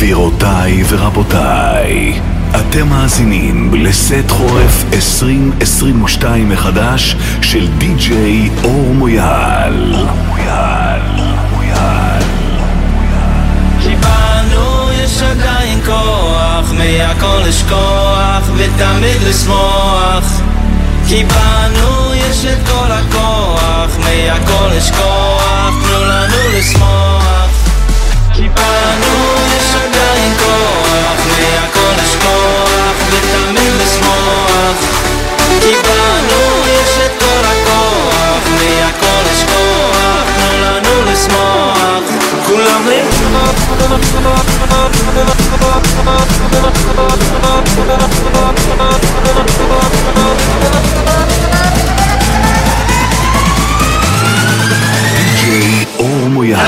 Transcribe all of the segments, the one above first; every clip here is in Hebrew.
גבירותיי ורבותיי, אתם מאזינים לסט חורף 2022 מחדש של די.ג'יי אור מויאל. כי בנו יש עדיין כוח, מהכל לשכוח ותמיד לשמוח. כי בנו יש את כל הכוח, מהכל לשכוח, תנו לנו לשמוח. כי בנו מהכל לשכוח ותמיד לשמוח. כי בנו יש את כל הכוח, מהכל לשכוח, תנו לנו לשמוח. כולם די.ג'יי אור מויאל.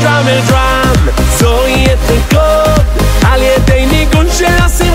Dramy drum, co je ten kod, ale dej mi guncie lasy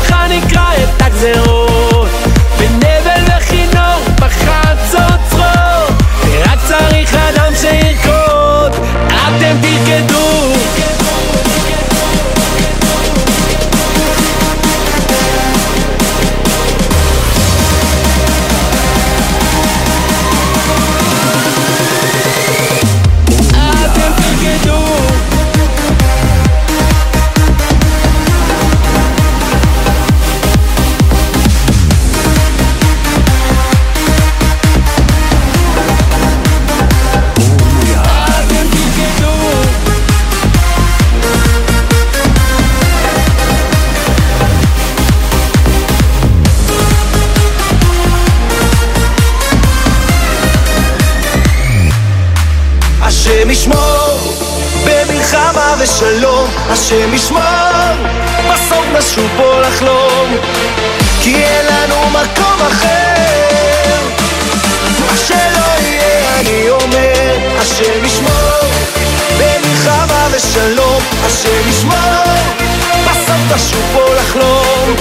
השם ישמור במלחמה ושלום, השם ישמור בסוף נשוב פה לחלום כי אין לנו מקום אחר. מה שלא יהיה אני אומר, השם ישמור במלחמה ושלום, השם ישמור בסוף נשוב פה לחלום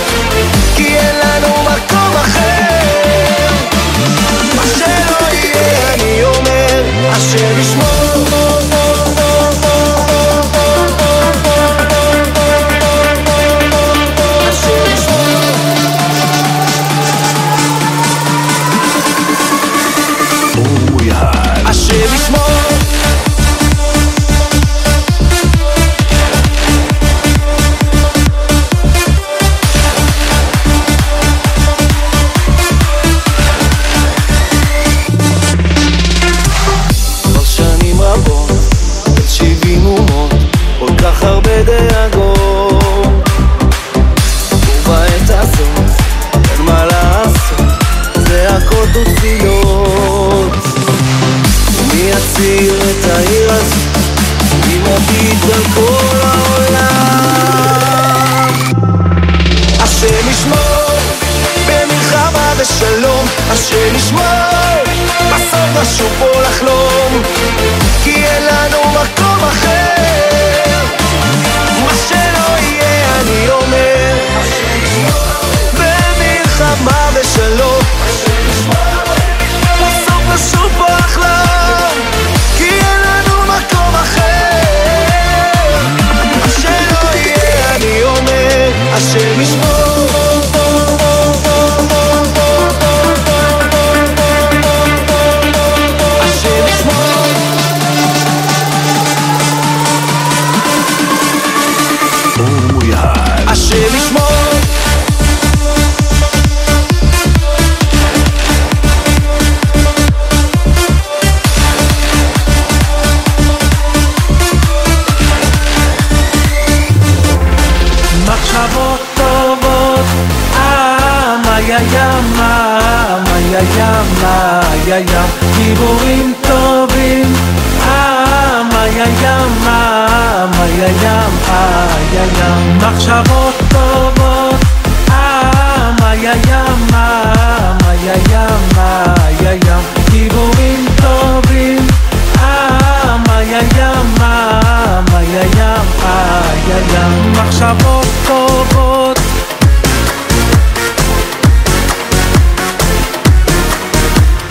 ברחובות.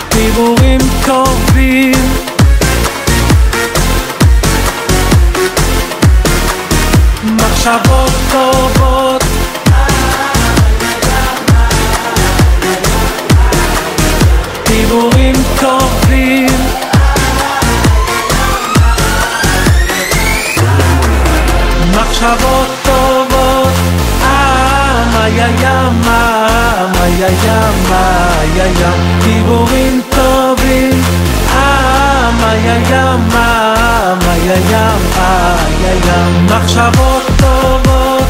דיבורים קורבים מחשבות יא ימה, יא ימה, יא ים, דיבורים טובים. אה, יא ימה, יא ימה, יא ים, מחשבות טובות.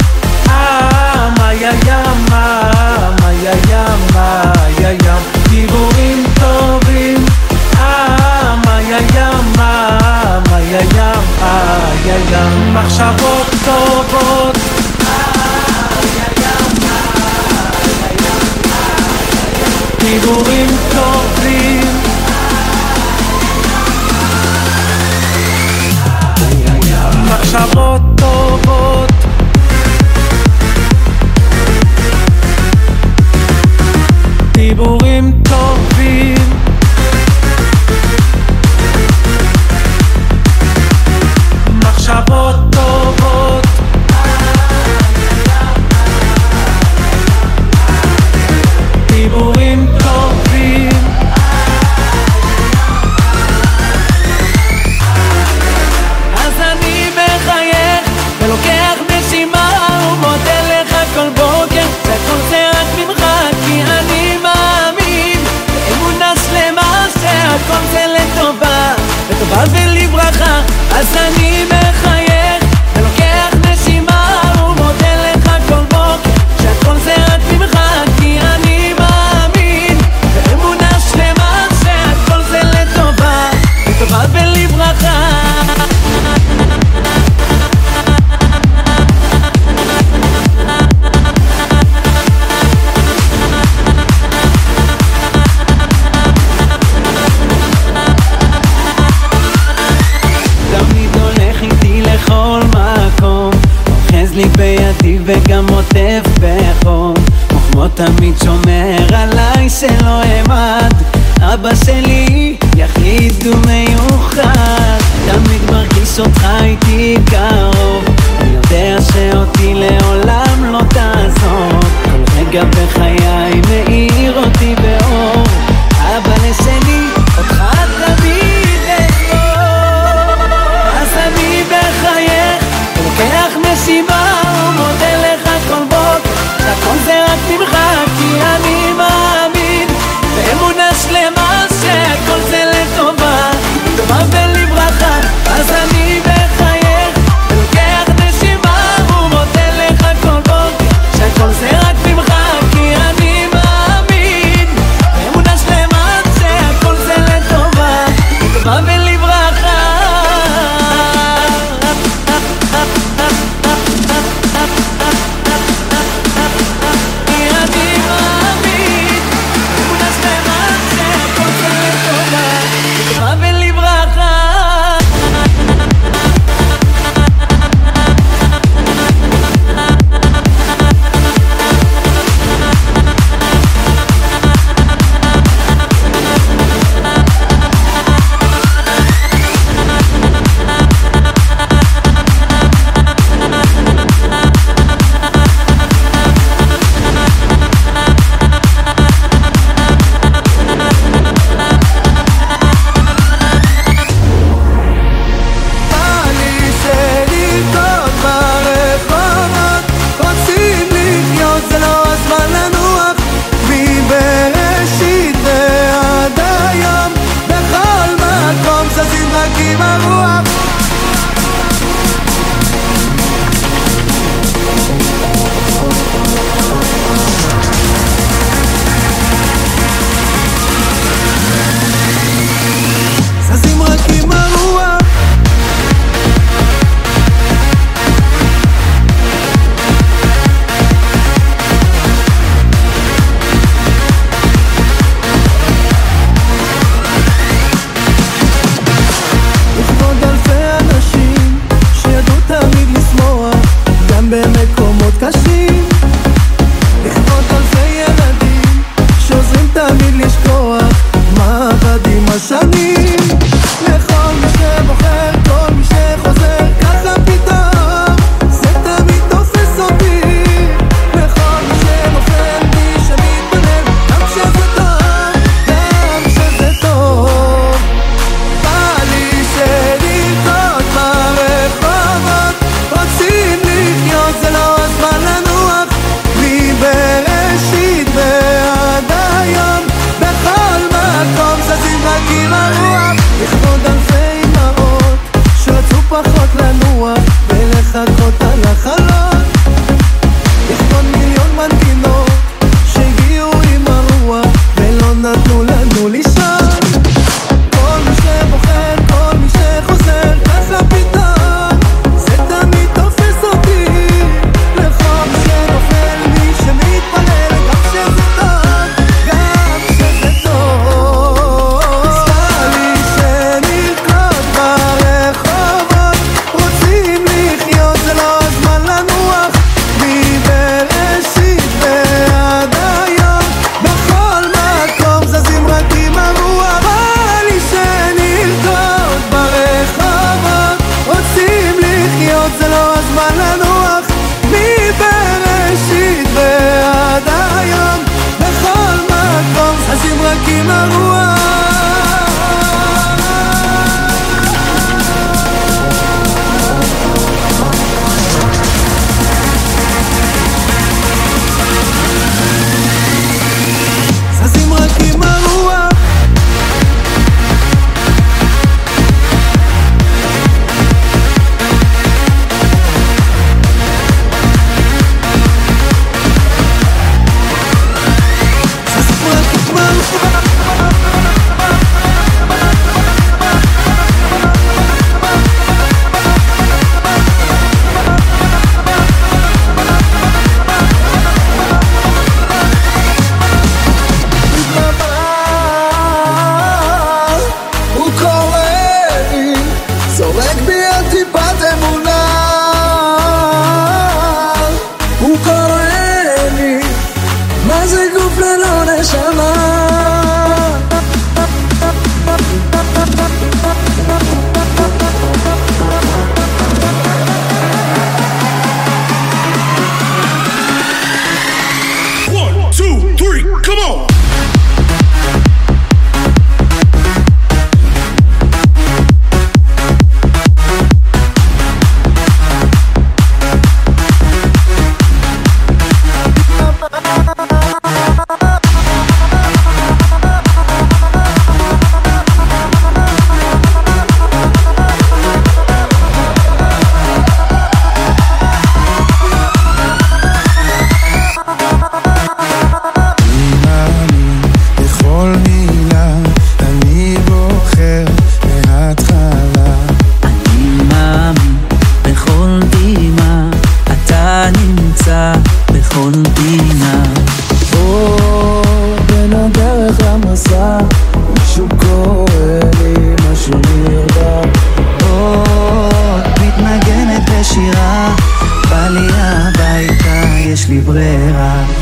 אה, יא ימה, יא ימה, יא ים, דיבורים טובים. אה, יא ימה, יא ימה, יא ים, מחשבות טובות. דיבורים ולברכה אז אני מחייך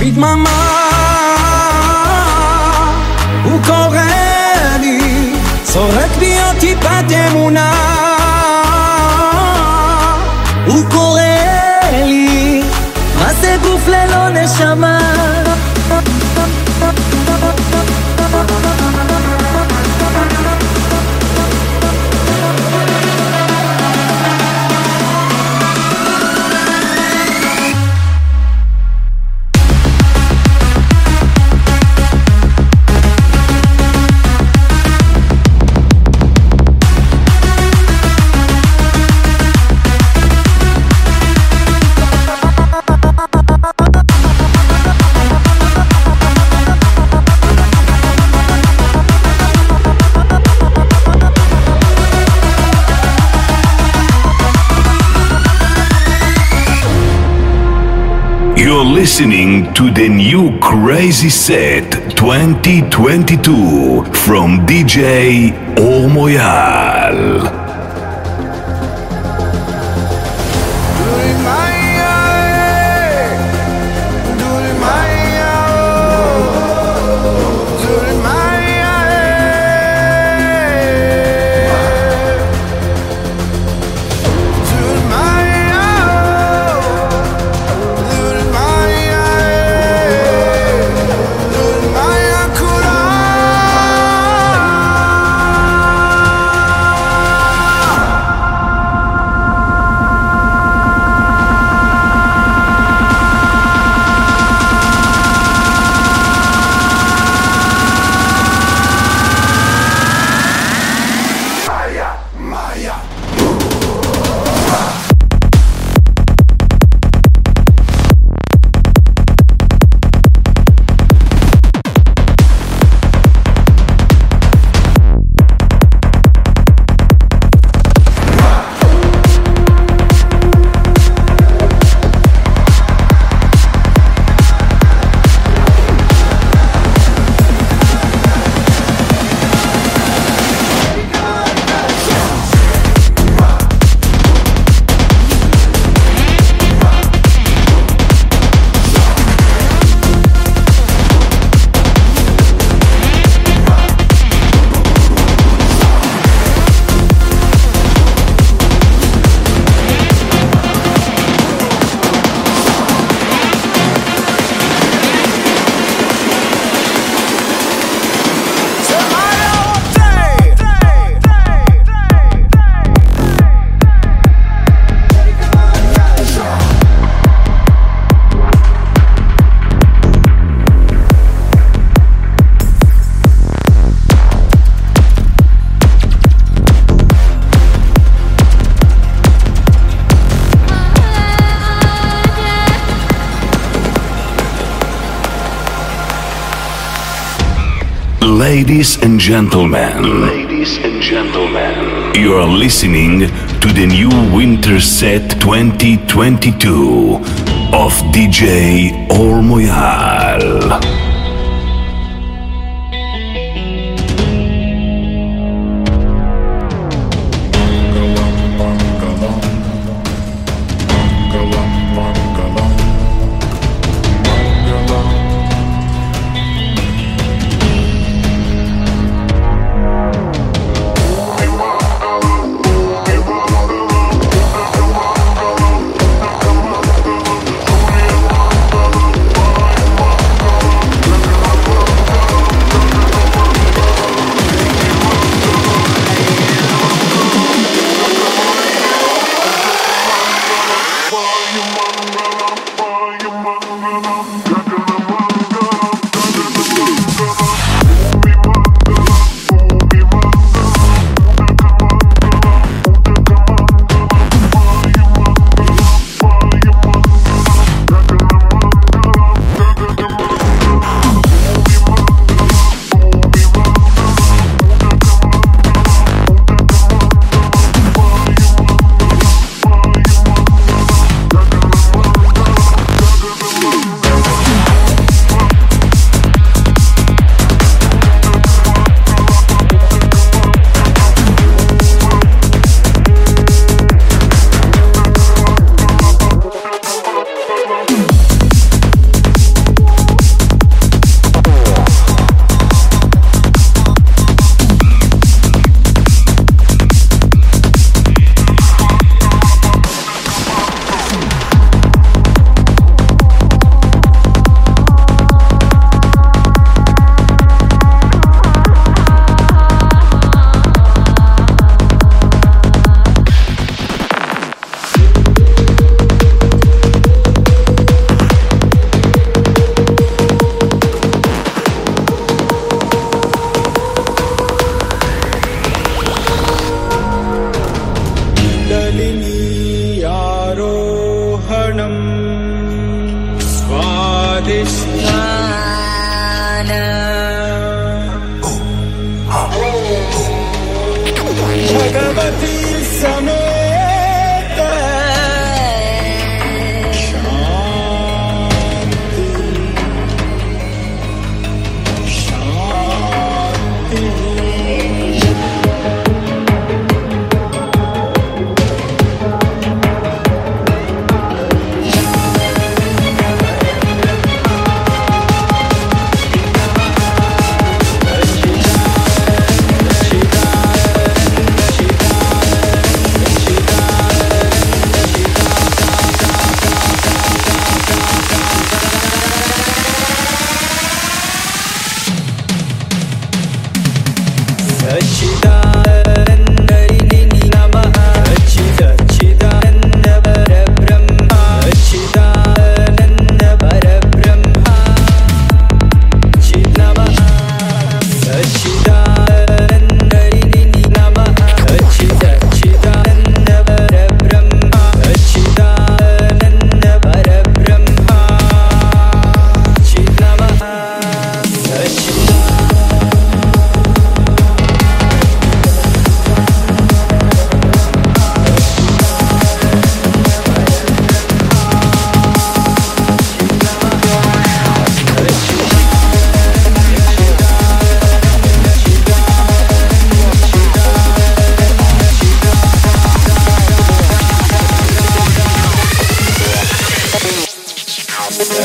Take my mind. listening to the new crazy set 2022 from DJ Omoyal. Ladies and gentlemen, Ladies and gentlemen, you are listening to the new Winter Set 2022 of DJ Ormoyal.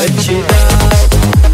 끝이다